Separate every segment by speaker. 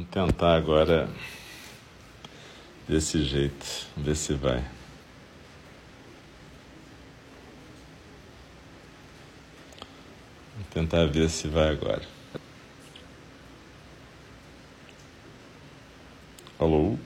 Speaker 1: Vamos tentar agora desse jeito, ver se vai. Vamos tentar ver se vai agora. Alô?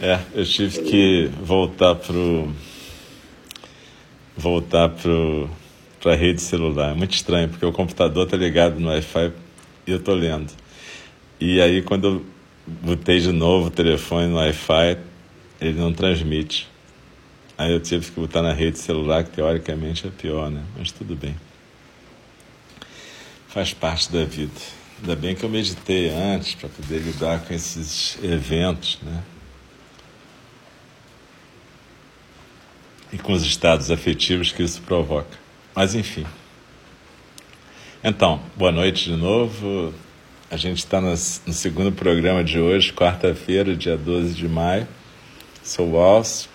Speaker 1: É, eu tive que voltar pro voltar pro para a rede celular. É muito estranho, porque o computador tá ligado no Wi-Fi e eu tô lendo. E aí quando eu botei de novo o telefone no Wi-Fi, ele não transmite. Aí eu tive que botar na rede celular, que teoricamente é pior, né? Mas tudo bem. Faz parte da vida. Ainda bem que eu meditei antes para poder lidar com esses eventos, né? E com os estados afetivos que isso provoca. Mas enfim. Então, boa noite de novo. A gente está no, segundo programa de hoje, quarta-feira, dia 12 de maio. Sou o Alcio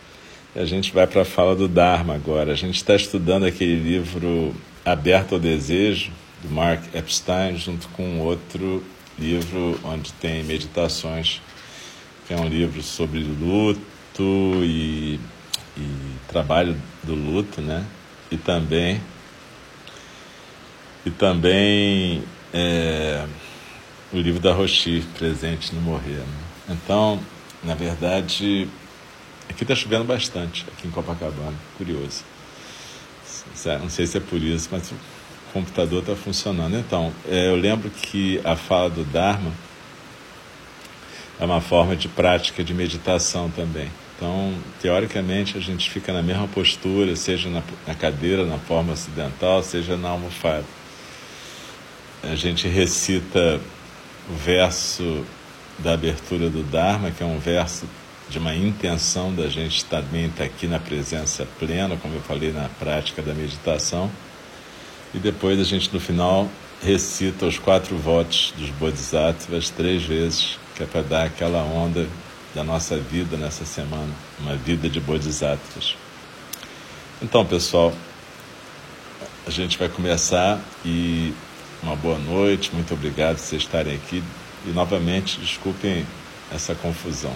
Speaker 1: e a gente vai para a fala do Dharma agora. A gente está estudando aquele livro Aberto ao Desejo, do Mark Epstein, junto com outro livro onde tem meditações, que é um livro sobre luto e, e trabalho do luto, né? E também e também é, o livro da Rochi, Presente no Morrer. Né? Então, na verdade, aqui está chovendo bastante, aqui em Copacabana, curioso. Não sei se é por isso, mas computador está funcionando. Então, é, eu lembro que a fala do Dharma é uma forma de prática de meditação também. Então, teoricamente, a gente fica na mesma postura, seja na, na cadeira, na forma ocidental, seja na almofada. A gente recita o verso da abertura do Dharma, que é um verso de uma intenção da gente também estar aqui na presença plena, como eu falei na prática da meditação. E depois a gente no final recita os quatro votos dos Bodhisattvas três vezes, que é para dar aquela onda da nossa vida nessa semana, uma vida de Bodhisattvas. Então, pessoal, a gente vai começar e uma boa noite, muito obrigado por vocês estarem aqui e novamente desculpem essa confusão.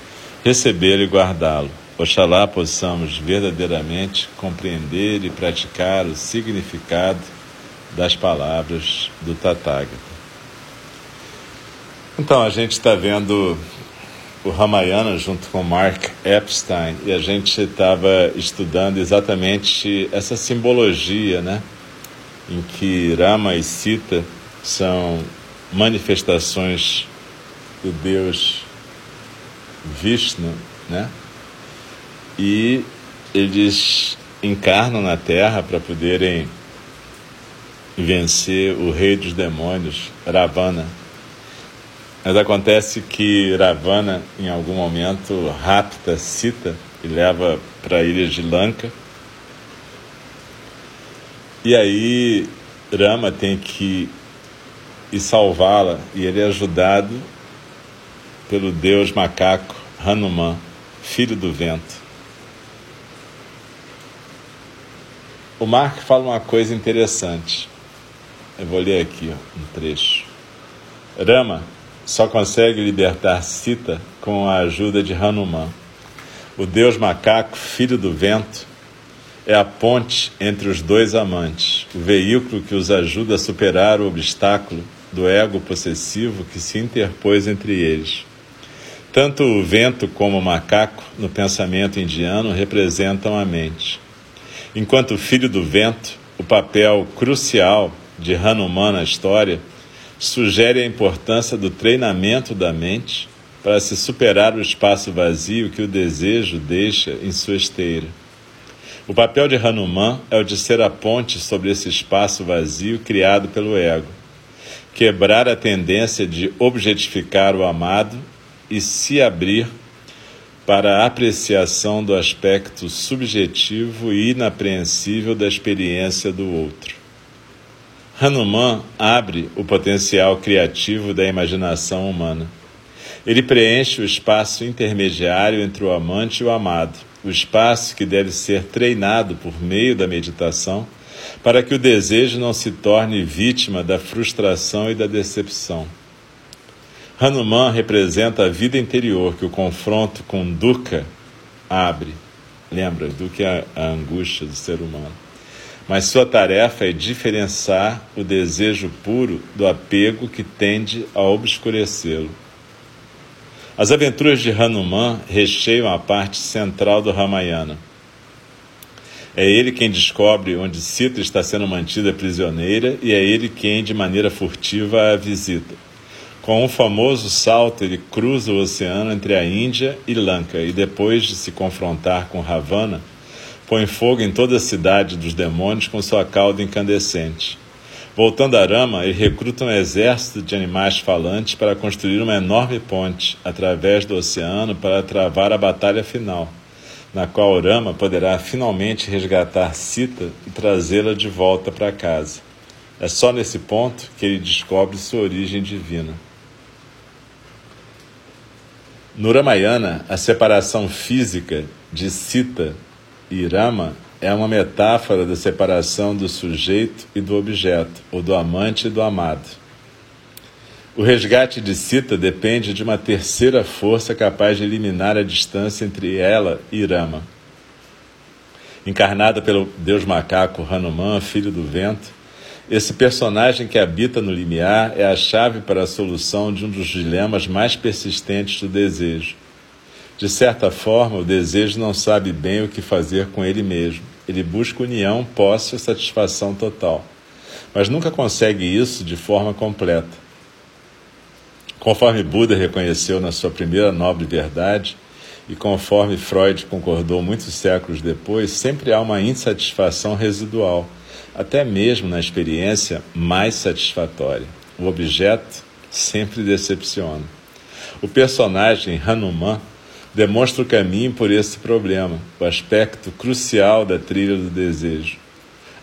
Speaker 1: recebê-lo e guardá-lo. Oxalá possamos verdadeiramente compreender e praticar o significado das palavras do Tathagata. Então, a gente está vendo o Ramayana junto com Mark Epstein e a gente estava estudando exatamente essa simbologia, né? Em que Rama e Sita são manifestações do Deus Vishnu, né? E eles encarnam na Terra para poderem vencer o rei dos demônios, Ravana. Mas acontece que Ravana, em algum momento, rapta Sita e leva para a ilha de Lanka. E aí Rama tem que ir salvá-la e ele é ajudado pelo deus macaco Hanuman, filho do vento. o Mark fala uma coisa interessante. Eu vou ler aqui um trecho. Rama só consegue libertar Sita com a ajuda de Hanuman. O deus macaco, filho do vento, é a ponte entre os dois amantes, o veículo que os ajuda a superar o obstáculo do ego possessivo que se interpôs entre eles. Tanto o vento como o macaco, no pensamento indiano, representam a mente. Enquanto filho do vento, o papel crucial de Hanuman na história sugere a importância do treinamento da mente para se superar o espaço vazio que o desejo deixa em sua esteira. O papel de Hanuman é o de ser a ponte sobre esse espaço vazio criado pelo ego, quebrar a tendência de objetificar o amado e se abrir para a apreciação do aspecto subjetivo e inapreensível da experiência do outro. Hanuman abre o potencial criativo da imaginação humana. Ele preenche o espaço intermediário entre o amante e o amado, o espaço que deve ser treinado por meio da meditação, para que o desejo não se torne vítima da frustração e da decepção. Hanuman representa a vida interior que o confronto com Dukkha abre. Lembra, Dukkha é a angústia do ser humano. Mas sua tarefa é diferenciar o desejo puro do apego que tende a obscurecê-lo. As aventuras de Hanuman recheiam a parte central do Ramayana. É ele quem descobre onde Sita está sendo mantida prisioneira e é ele quem, de maneira furtiva, a visita. Com um famoso salto, ele cruza o oceano entre a Índia e Lanka e, depois de se confrontar com Ravana, põe fogo em toda a cidade dos demônios com sua cauda incandescente. Voltando a Rama, ele recruta um exército de animais falantes para construir uma enorme ponte através do oceano para travar a batalha final, na qual Rama poderá finalmente resgatar Sita e trazê-la de volta para casa. É só nesse ponto que ele descobre sua origem divina. No Ramayana, a separação física de Sita e Rama é uma metáfora da separação do sujeito e do objeto, ou do amante e do amado. O resgate de Sita depende de uma terceira força capaz de eliminar a distância entre ela e Rama. Encarnada pelo deus macaco Hanuman, filho do vento, esse personagem que habita no limiar é a chave para a solução de um dos dilemas mais persistentes do desejo. De certa forma, o desejo não sabe bem o que fazer com ele mesmo. Ele busca união, posse e satisfação total. Mas nunca consegue isso de forma completa. Conforme Buda reconheceu na sua primeira nobre verdade, e conforme Freud concordou muitos séculos depois, sempre há uma insatisfação residual até mesmo na experiência mais satisfatória. O objeto sempre decepciona. O personagem Hanuman demonstra o caminho por esse problema, o aspecto crucial da trilha do desejo.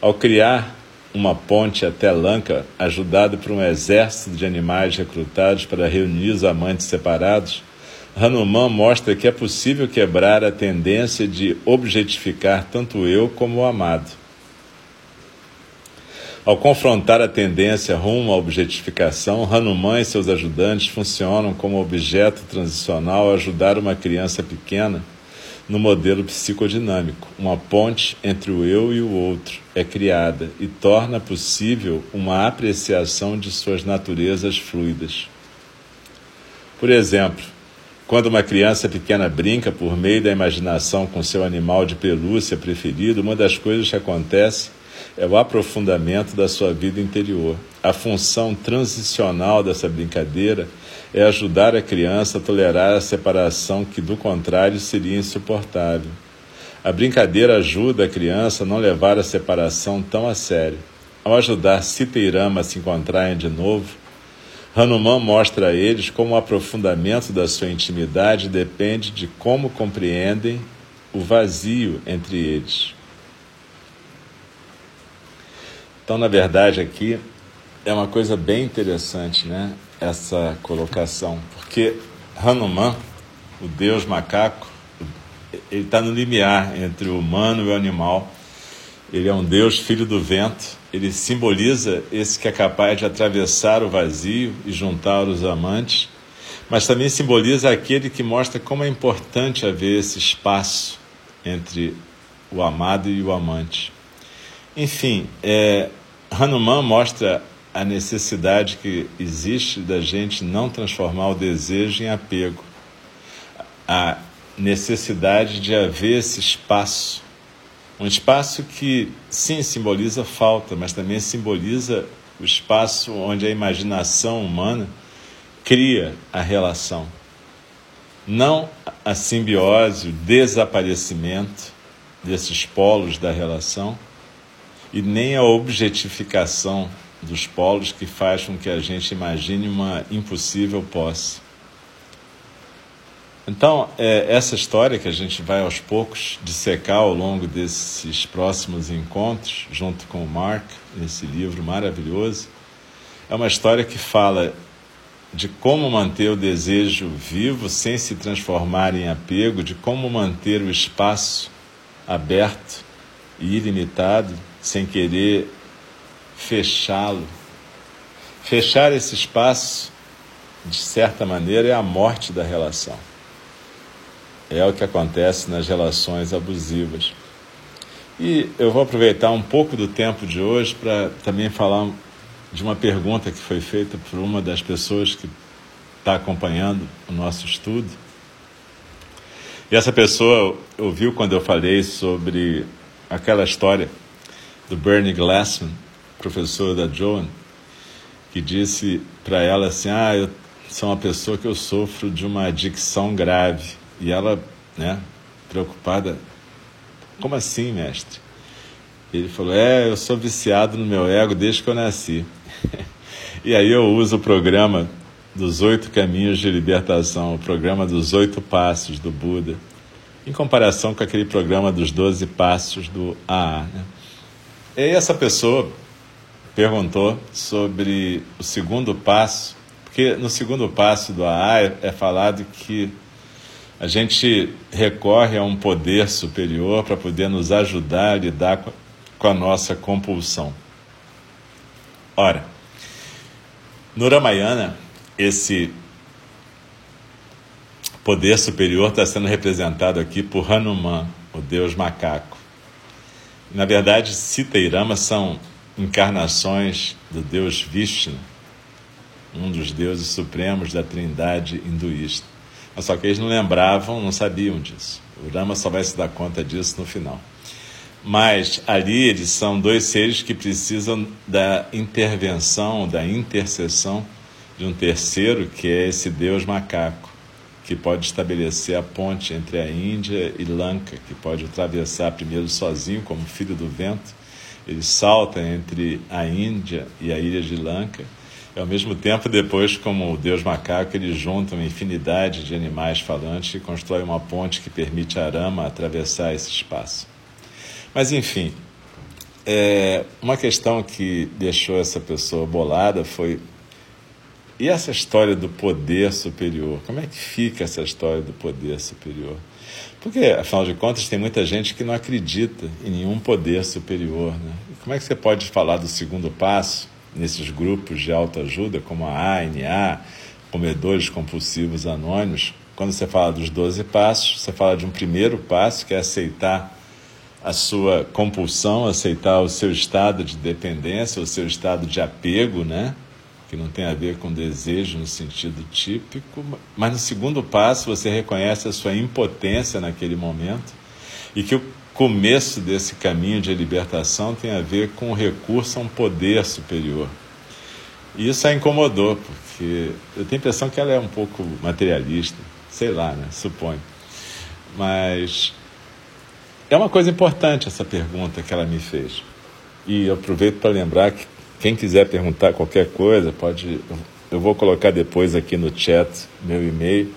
Speaker 1: Ao criar uma ponte até Lanka, ajudado por um exército de animais recrutados para reunir os amantes separados, Hanuman mostra que é possível quebrar a tendência de objetificar tanto eu como o amado. Ao confrontar a tendência rumo à objetificação, Hanuman e seus ajudantes funcionam como objeto transicional a ajudar uma criança pequena no modelo psicodinâmico. Uma ponte entre o eu e o outro é criada e torna possível uma apreciação de suas naturezas fluidas. Por exemplo, quando uma criança pequena brinca por meio da imaginação com seu animal de pelúcia preferido, uma das coisas que acontece é o aprofundamento da sua vida interior. A função transicional dessa brincadeira é ajudar a criança a tolerar a separação que, do contrário, seria insuportável. A brincadeira ajuda a criança a não levar a separação tão a sério. Ao ajudar Sita e Rama a se encontrarem de novo, Hanuman mostra a eles como o aprofundamento da sua intimidade depende de como compreendem o vazio entre eles. Então, na verdade, aqui é uma coisa bem interessante, né? Essa colocação, porque Hanuman, o deus macaco, ele está no limiar entre o humano e o animal Ele é um Deus filho do vento. Ele simboliza esse que é capaz de atravessar o vazio e juntar os amantes, mas também simboliza aquele que mostra como é importante haver esse espaço entre o amado e o amante. Enfim, é, Hanuman mostra a necessidade que existe da gente não transformar o desejo em apego, a necessidade de haver esse espaço, um espaço que sim simboliza falta, mas também simboliza o espaço onde a imaginação humana cria a relação. Não a simbiose, o desaparecimento desses polos da relação e nem a objetificação dos polos que faz com que a gente imagine uma impossível posse. Então, é, essa história que a gente vai aos poucos dissecar ao longo desses próximos encontros, junto com o Mark, nesse livro maravilhoso, é uma história que fala de como manter o desejo vivo sem se transformar em apego, de como manter o espaço aberto e ilimitado sem querer fechá-lo. Fechar esse espaço, de certa maneira, é a morte da relação. É o que acontece nas relações abusivas. E eu vou aproveitar um pouco do tempo de hoje para também falar de uma pergunta que foi feita por uma das pessoas que está acompanhando o nosso estudo. E essa pessoa ouviu quando eu falei sobre aquela história do Bernie Glassman, professor da Joan, que disse para ela assim: Ah, eu sou uma pessoa que eu sofro de uma adicção grave. E ela, né, preocupada, como assim, mestre? Ele falou: É, eu sou viciado no meu ego desde que eu nasci. e aí eu uso o programa dos oito caminhos de libertação, o programa dos oito passos do Buda, em comparação com aquele programa dos doze passos do AA. Né? E aí essa pessoa perguntou sobre o segundo passo, porque no segundo passo do AA é, é falado que a gente recorre a um poder superior para poder nos ajudar a lidar com a nossa compulsão. Ora, no Ramayana, esse poder superior está sendo representado aqui por Hanuman, o deus macaco. Na verdade, Sita e Rama são encarnações do deus Vishnu, um dos deuses supremos da trindade hinduísta. Mas só que eles não lembravam, não sabiam disso. O Rama só vai se dar conta disso no final. Mas ali eles são dois seres que precisam da intervenção, da intercessão de um terceiro, que é esse Deus macaco, que pode estabelecer a ponte entre a Índia e Lanka, que pode atravessar primeiro sozinho, como filho do vento. Ele salta entre a Índia e a ilha de Lanka e, ao mesmo tempo, depois, como o Deus macaco, eles juntam uma infinidade de animais falantes e constroem uma ponte que permite a Arama atravessar esse espaço. Mas, enfim, é, uma questão que deixou essa pessoa bolada foi e essa história do poder superior? Como é que fica essa história do poder superior? Porque, afinal de contas, tem muita gente que não acredita em nenhum poder superior. Né? Como é que você pode falar do segundo passo nesses grupos de autoajuda, como a ANA, comedores compulsivos anônimos, quando você fala dos 12 passos, você fala de um primeiro passo, que é aceitar a sua compulsão, aceitar o seu estado de dependência, o seu estado de apego, né? Que não tem a ver com desejo no sentido típico, mas no segundo passo você reconhece a sua impotência naquele momento e que o começo desse caminho de libertação tem a ver com o recurso a um poder superior. E isso a incomodou, porque eu tenho a impressão que ela é um pouco materialista, sei lá, né? Suponho. Mas é uma coisa importante essa pergunta que ela me fez. E aproveito para lembrar que quem quiser perguntar qualquer coisa, pode. Eu vou colocar depois aqui no chat meu e-mail.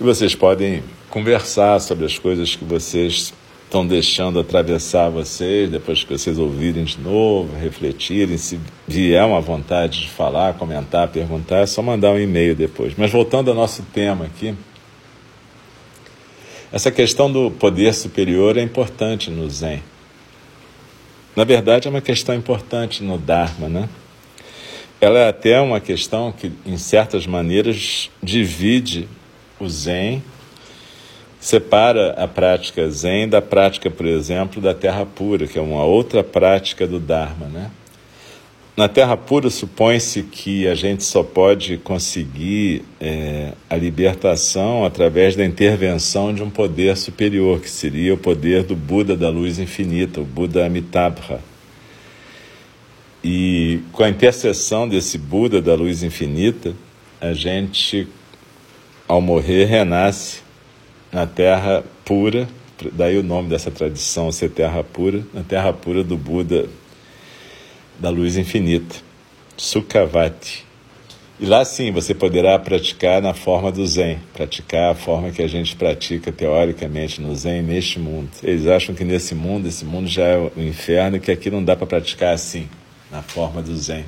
Speaker 1: E vocês podem conversar sobre as coisas que vocês estão deixando atravessar vocês, depois que vocês ouvirem de novo, refletirem, se vier uma vontade de falar, comentar, perguntar, é só mandar um e-mail depois. Mas voltando ao nosso tema aqui, essa questão do poder superior é importante no Zen. Na verdade, é uma questão importante no Dharma, né? Ela é até uma questão que, em certas maneiras, divide o Zen, separa a prática Zen da prática, por exemplo, da Terra Pura, que é uma outra prática do Dharma, né? Na Terra Pura, supõe-se que a gente só pode conseguir é, a libertação através da intervenção de um poder superior, que seria o poder do Buda da luz infinita, o Buda Amitabha. E com a intercessão desse Buda da luz infinita, a gente, ao morrer, renasce na terra pura, daí o nome dessa tradição ser terra pura, na terra pura do Buda da luz infinita, Sukhavati. E lá sim você poderá praticar na forma do Zen, praticar a forma que a gente pratica teoricamente no Zen neste mundo. Eles acham que nesse mundo, esse mundo já é o inferno e que aqui não dá para praticar assim, na forma do Zen.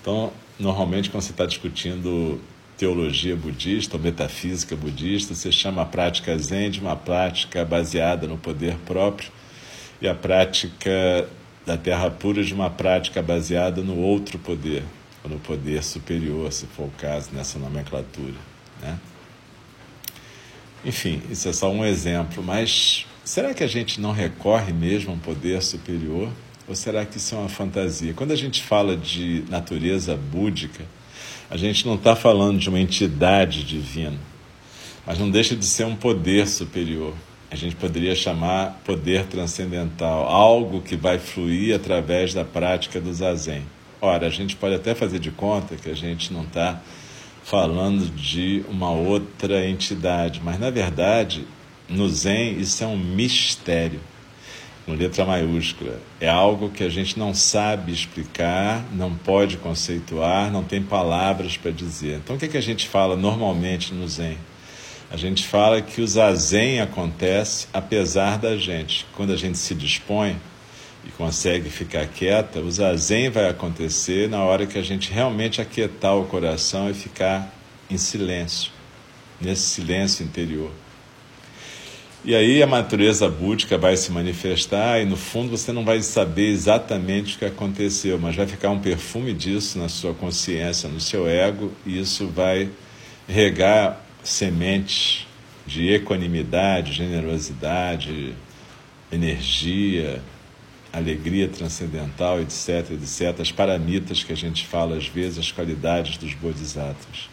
Speaker 1: Então, normalmente quando você está discutindo teologia budista ou metafísica budista, você chama a prática Zen de uma prática baseada no poder próprio e a prática da terra pura de uma prática baseada no outro poder, ou no poder superior, se for o caso, nessa nomenclatura. Né? Enfim, isso é só um exemplo, mas será que a gente não recorre mesmo a um poder superior? Ou será que isso é uma fantasia? Quando a gente fala de natureza búdica, a gente não está falando de uma entidade divina, mas não deixa de ser um poder superior a gente poderia chamar poder transcendental, algo que vai fluir através da prática do zazen. Ora, a gente pode até fazer de conta que a gente não está falando de uma outra entidade, mas na verdade, no Zen, isso é um mistério, com letra maiúscula. É algo que a gente não sabe explicar, não pode conceituar, não tem palavras para dizer. Então, o que, é que a gente fala normalmente no Zen? A gente fala que o zazen acontece apesar da gente. Quando a gente se dispõe e consegue ficar quieta, o zazen vai acontecer na hora que a gente realmente aquietar o coração e ficar em silêncio, nesse silêncio interior. E aí a natureza búdica vai se manifestar e no fundo você não vai saber exatamente o que aconteceu, mas vai ficar um perfume disso na sua consciência, no seu ego, e isso vai regar sementes de equanimidade, generosidade, energia, alegria transcendental, etc, etc, as paramitas que a gente fala às vezes, as qualidades dos bodhisattvas.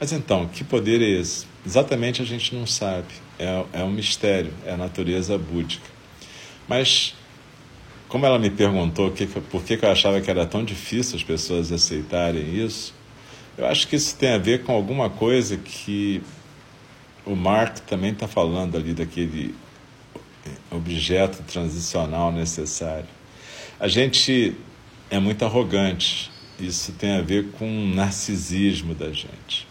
Speaker 1: Mas então, que poder é esse? Exatamente a gente não sabe. É, é um mistério, é a natureza búdica. Mas, como ela me perguntou que, por que eu achava que era tão difícil as pessoas aceitarem isso, eu acho que isso tem a ver com alguma coisa que o Mark também está falando ali daquele objeto transicional necessário. A gente é muito arrogante. Isso tem a ver com o narcisismo da gente.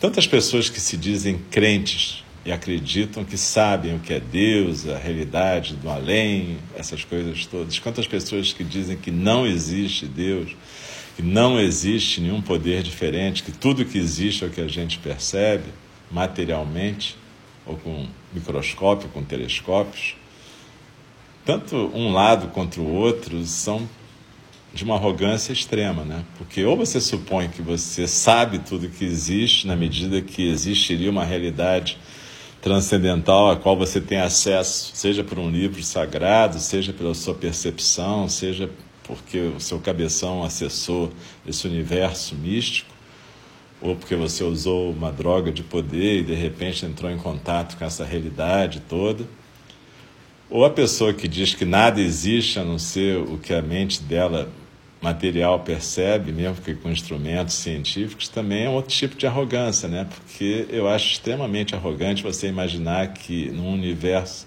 Speaker 1: Tantas pessoas que se dizem crentes e acreditam que sabem o que é Deus, a realidade do além, essas coisas todas. Quantas pessoas que dizem que não existe Deus que não existe nenhum poder diferente, que tudo que existe é o que a gente percebe materialmente, ou com microscópio, com telescópios. Tanto um lado quanto o outro são de uma arrogância extrema, né? Porque ou você supõe que você sabe tudo que existe, na medida que existiria uma realidade transcendental a qual você tem acesso, seja por um livro sagrado, seja pela sua percepção, seja porque o seu cabeção acessou esse universo místico, ou porque você usou uma droga de poder e de repente entrou em contato com essa realidade toda, ou a pessoa que diz que nada existe a não ser o que a mente dela material percebe, mesmo que com instrumentos científicos, também é um outro tipo de arrogância, né? Porque eu acho extremamente arrogante você imaginar que num universo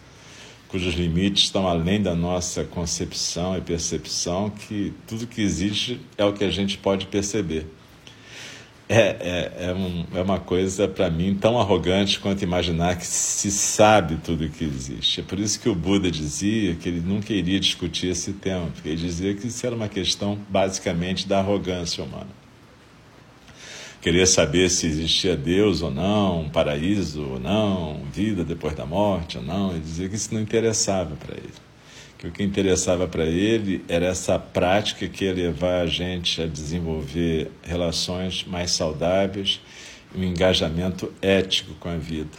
Speaker 1: cujos limites estão além da nossa concepção e percepção, que tudo que existe é o que a gente pode perceber. É, é, é, um, é uma coisa, para mim, tão arrogante quanto imaginar que se sabe tudo que existe. É por isso que o Buda dizia que ele nunca iria discutir esse tema, porque ele dizia que isso era uma questão basicamente da arrogância humana queria saber se existia Deus ou não, um paraíso ou não, vida depois da morte ou não. Ele dizia que isso não interessava para ele. que o que interessava para ele era essa prática que ia levar a gente a desenvolver relações mais saudáveis e um engajamento ético com a vida.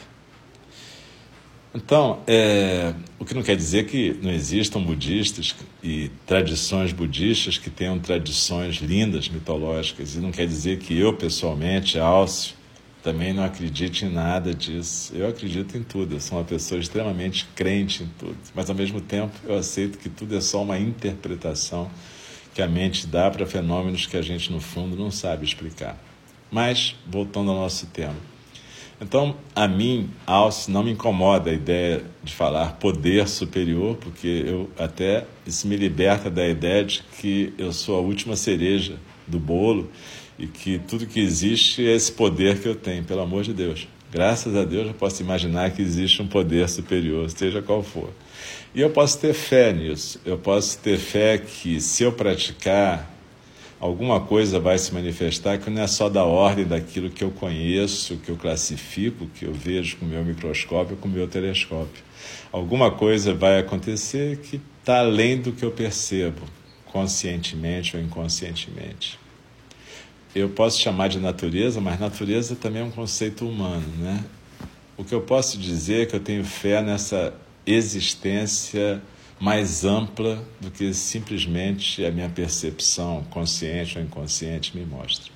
Speaker 1: Então, é, o que não quer dizer que não existam budistas e tradições budistas que tenham tradições lindas, mitológicas, e não quer dizer que eu, pessoalmente, Alcio, também não acredite em nada disso. Eu acredito em tudo, eu sou uma pessoa extremamente crente em tudo, mas ao mesmo tempo eu aceito que tudo é só uma interpretação que a mente dá para fenômenos que a gente, no fundo, não sabe explicar. Mas, voltando ao nosso tema. Então, a mim, Alce, não me incomoda a ideia de falar poder superior, porque eu até isso me liberta da ideia de que eu sou a última cereja do bolo e que tudo que existe é esse poder que eu tenho, pelo amor de Deus. Graças a Deus eu posso imaginar que existe um poder superior, seja qual for. E eu posso ter fé nisso. Eu posso ter fé que se eu praticar alguma coisa vai se manifestar que não é só da ordem daquilo que eu conheço, que eu classifico, que eu vejo com o meu microscópio, com o meu telescópio. Alguma coisa vai acontecer que está além do que eu percebo, conscientemente ou inconscientemente. Eu posso chamar de natureza, mas natureza também é um conceito humano, né? O que eu posso dizer é que eu tenho fé nessa existência mais ampla do que simplesmente a minha percepção consciente ou inconsciente me mostra.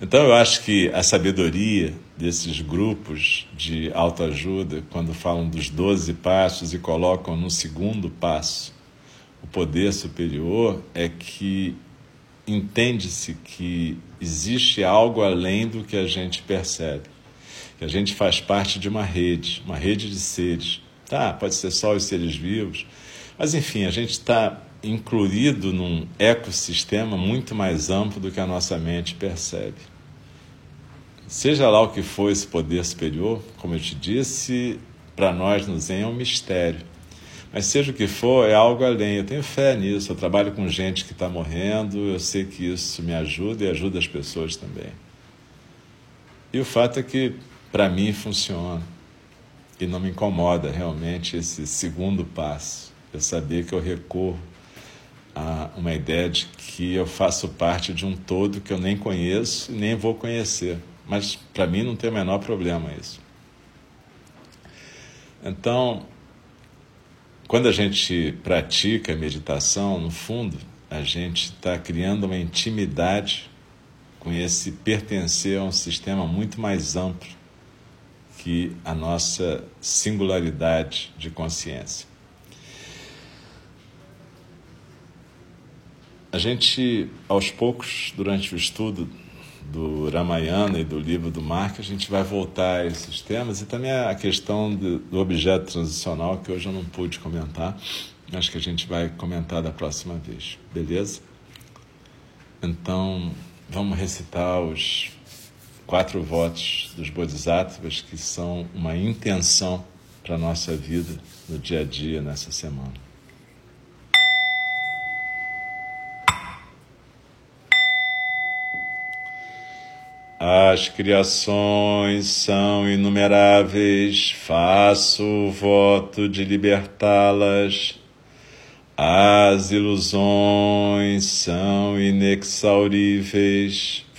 Speaker 1: Então eu acho que a sabedoria desses grupos de autoajuda, quando falam dos 12 passos e colocam no segundo passo o poder superior, é que entende-se que existe algo além do que a gente percebe. Que a gente faz parte de uma rede, uma rede de seres Tá, pode ser só os seres vivos, mas enfim, a gente está incluído num ecossistema muito mais amplo do que a nossa mente percebe. Seja lá o que for esse poder superior, como eu te disse, para nós no Zen é um mistério. Mas seja o que for, é algo além. Eu tenho fé nisso. Eu trabalho com gente que está morrendo, eu sei que isso me ajuda e ajuda as pessoas também. E o fato é que, para mim, funciona e não me incomoda realmente esse segundo passo. Eu saber que eu recorro a uma ideia de que eu faço parte de um todo que eu nem conheço e nem vou conhecer. Mas para mim não tem o menor problema isso. Então, quando a gente pratica meditação, no fundo, a gente está criando uma intimidade com esse pertencer a um sistema muito mais amplo que a nossa singularidade de consciência. A gente, aos poucos, durante o estudo do Ramayana e do livro do Mark, a gente vai voltar a esses temas e também a questão do, do objeto transicional, que hoje eu não pude comentar. Acho que a gente vai comentar da próxima vez, beleza? Então, vamos recitar os quatro votos dos Bodhisattvas que são uma intenção para a nossa vida no dia a dia, nessa semana. As criações são inumeráveis, faço o voto de libertá-las. As ilusões são inexauríveis,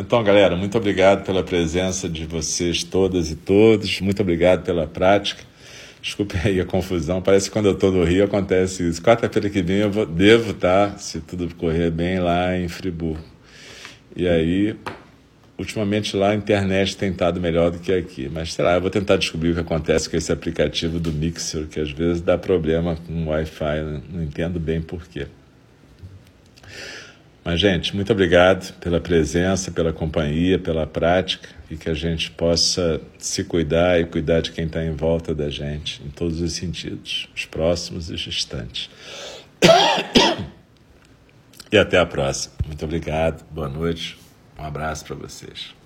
Speaker 1: Então, galera, muito obrigado pela presença de vocês todas e todos. Muito obrigado pela prática. Desculpe aí a confusão. Parece que quando eu estou no Rio acontece isso. Quarta-feira que vem eu vou, devo estar, se tudo correr bem, lá em Friburgo. E aí Ultimamente lá a internet tem estado melhor do que aqui, mas sei lá, eu vou tentar descobrir o que acontece com esse aplicativo do Mixer, que às vezes dá problema com o Wi-Fi, não entendo bem porquê. Mas, gente, muito obrigado pela presença, pela companhia, pela prática e que a gente possa se cuidar e cuidar de quem está em volta da gente, em todos os sentidos, os próximos e os distantes. E até a próxima. Muito obrigado, boa noite. Um abraço para vocês.